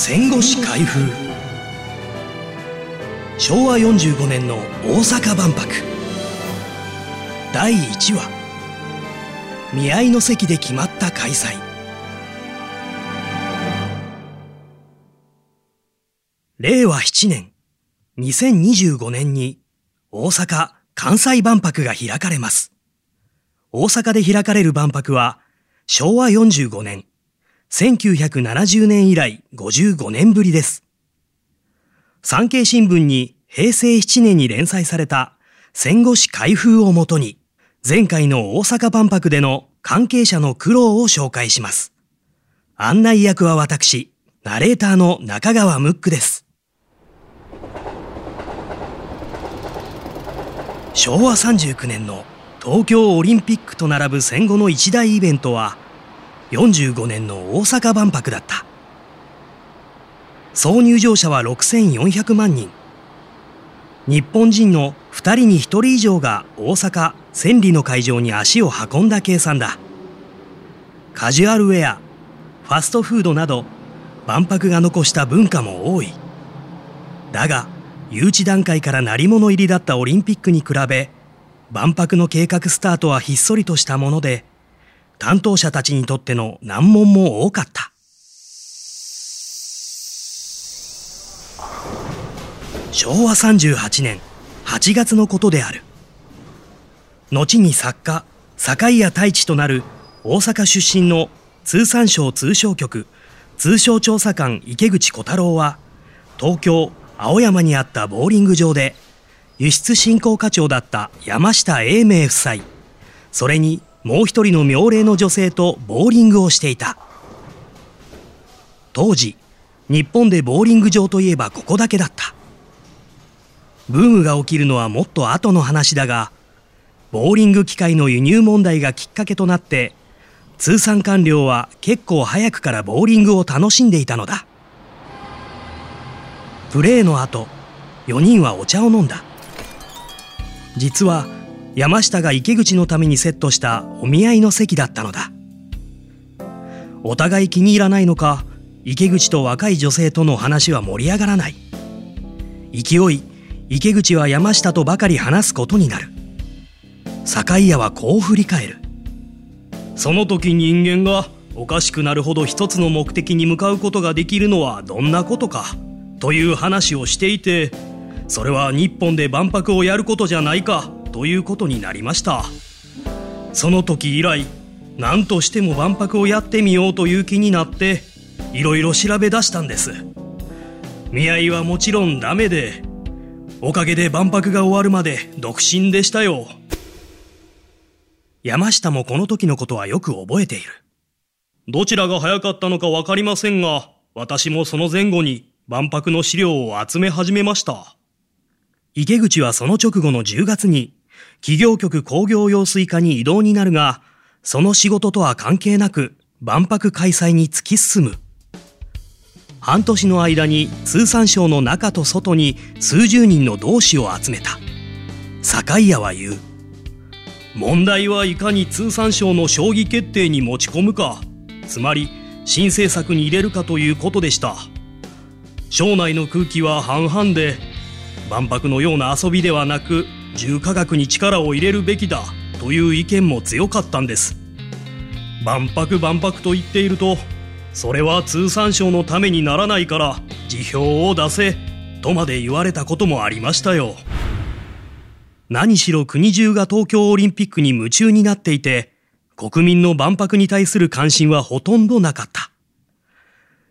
戦後史開封。昭和45年の大阪万博。第1話。見合いの席で決まった開催。令和7年。2025年に大阪・関西万博が開かれます。大阪で開かれる万博は昭和45年。1970年以来55年ぶりです。産経新聞に平成7年に連載された戦後史開封をもとに、前回の大阪万博での関係者の苦労を紹介します。案内役は私、ナレーターの中川ムックです。昭和39年の東京オリンピックと並ぶ戦後の一大イベントは、45年の大阪万博だった。総入場者は6400万人。日本人の2人に1人以上が大阪千里の会場に足を運んだ計算だ。カジュアルウェアファストフードなど万博が残した文化も多い。だが誘致段階から鳴り物入りだったオリンピックに比べ万博の計画スタートはひっそりとしたもので担当者たちにとっての難問も多かった。昭和38年8月のことである。後に作家、坂井谷太一となる大阪出身の通産省通商局通商調査官池口小太郎は東京青山にあったボーリング場で輸出振興課長だった山下英明夫妻それにもう一人の妙齢の女性とボーリングをしていた。当時日本でボーリング場といえばここだけだった。ブームが起きるのはもっと後の話だがボーリング機械の輸入問題がきっかけとなって通産官僚は結構早くからボーリングを楽しんでいたのだ。プレーの後4人はお茶を飲んだ。実は山下が池口のためにセットしたお見合いの席だったのだ。お互い気に入らないのか池口と若い女性との話は盛り上がらない。勢い池口は山下とばかり話すことになる。坂井屋はこう振り返る。その時人間がおかしくなるほど一つの目的に向かうことができるのはどんなことかという話をしていてそれは日本で万博をやることじゃないかということになりました。その時以来何としても万博をやってみようという気になっていろいろ調べ出したんです。見合いはもちろんダメでおかげで万博が終わるまで独身でしたよ。山下もこの時のことはよく覚えている。どちらが早かったのか分かりませんが私もその前後に万博の資料を集め始めました。池口はその直後の10月に企業局工業用水課に異動になるが、その仕事とは関係なく万博開催に突き進む。半年の間に通産省の中と外に数十人の同志を集めた。坂井屋は言う。問題はいかに通産省の将棋決定に持ち込むか、つまり新政策に入れるかということでした。省内の空気は半々で、万博のような遊びではなく重化学に力を入れるべきだという意見も強かったんです。万博万博と言っているとそれは通産省のためにならないから辞表を出せとまで言われたこともありましたよ。何しろ国中が東京オリンピックに夢中になっていて国民の万博に対する関心はほとんどなかった。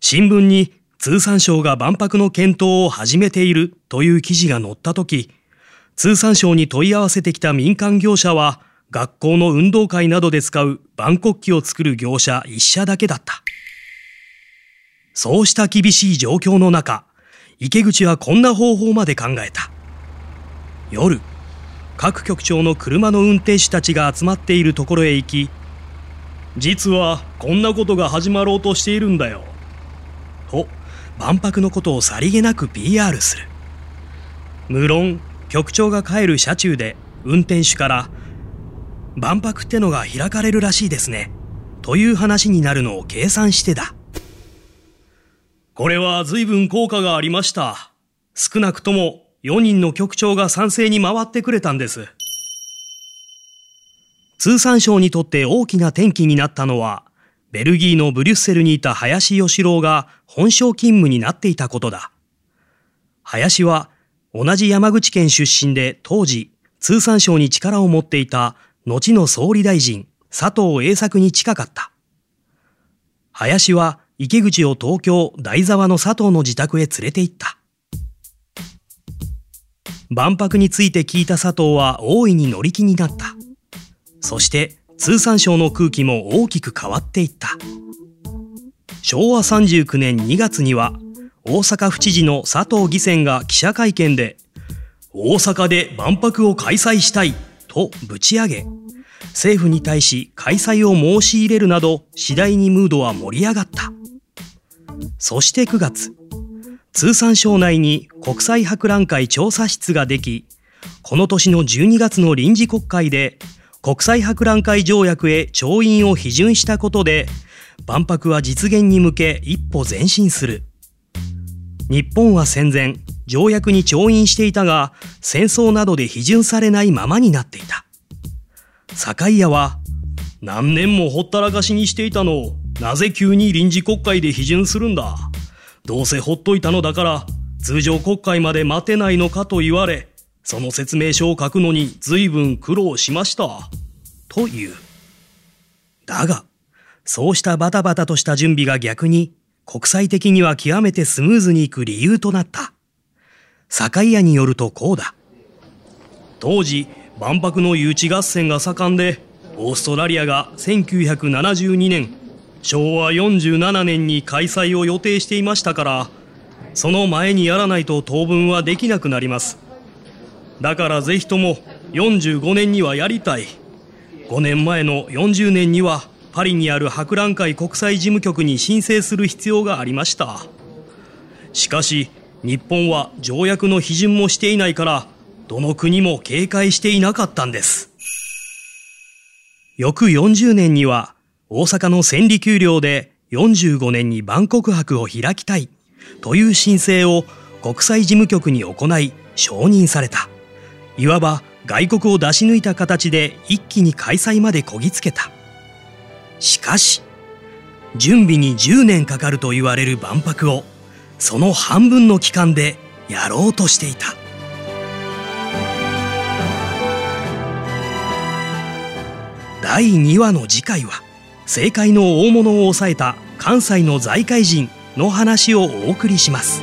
新聞に通産省が万博の検討を始めているという記事が載った時通産省に問い合わせてきた民間業者は、学校の運動会などで使う万国旗を作る業者一社だけだった。そうした厳しい状況の中、池口はこんな方法まで考えた。夜、各局長の車の運転手たちが集まっているところへ行き、実はこんなことが始まろうとしているんだよ。と、万博のことをさりげなく PR する。無論、局長が帰る車中で運転手から「万博ってのが開かれるらしいですね」という話になるのを計算してだこれは随分効果がありました。少なくとも4人の局長が賛成に回ってくれたんです。通産省にとって大きな転機になったのは、ベルギーのブリュッセルにいた林義郎が本省勤務になっていたことだ。林は同じ山口県出身で当時通産省に力を持っていた後の総理大臣佐藤栄作に近かった。林は池口を東京大沢の佐藤の自宅へ連れて行った。万博について聞いた佐藤は大いに乗り気になった。そして通産省の空気も大きく変わっていった。昭和39年2月には大阪府知事の佐藤義仙が記者会見で大阪で万博を開催したいとぶち上げ政府に対し開催を申し入れるなど次第にムードは盛り上がった。そして9月、通産省内に国際博覧会調査室ができ、この年の12月の臨時国会で国際博覧会条約へ調印を批准したことで、万博は実現に向け一歩前進する。日本は戦前、条約に調印していたが、戦争などで批准されないままになっていた。坂井屋は、何年もほったらかしにしていたのを、なぜ急に臨時国会で批准するんだ。どうせほっといたのだから、通常国会まで待てないのかと言われ、その説明書を書くのに随分苦労しました。という。だが、そうしたバタバタとした準備が逆に国際的には極めてスムーズにいく理由となった。坂井屋によるとこうだ。当時、万博の誘致合戦が盛んで、オーストラリアが1972年、昭和47年に開催を予定していましたから、その前にやらないと当分はできなくなります。だからぜひとも45年にはやりたい。5年前の40年にはパリにある博覧会国際事務局に申請する必要がありました。しかし、日本は条約の批准もしていないから、どの国も警戒していなかったんです。翌40年には大阪の千里丘陵で45年に万国博を開きたいという申請を国際事務局に行い承認された。いわば外国を出し抜いた形で一気に開催までこぎつけた。しかし、準備に10年かかると言われる万博をその半分の期間でやろうとしていた。第2話の次回は政界の大物を抑えた関西の財界人の話をお送りします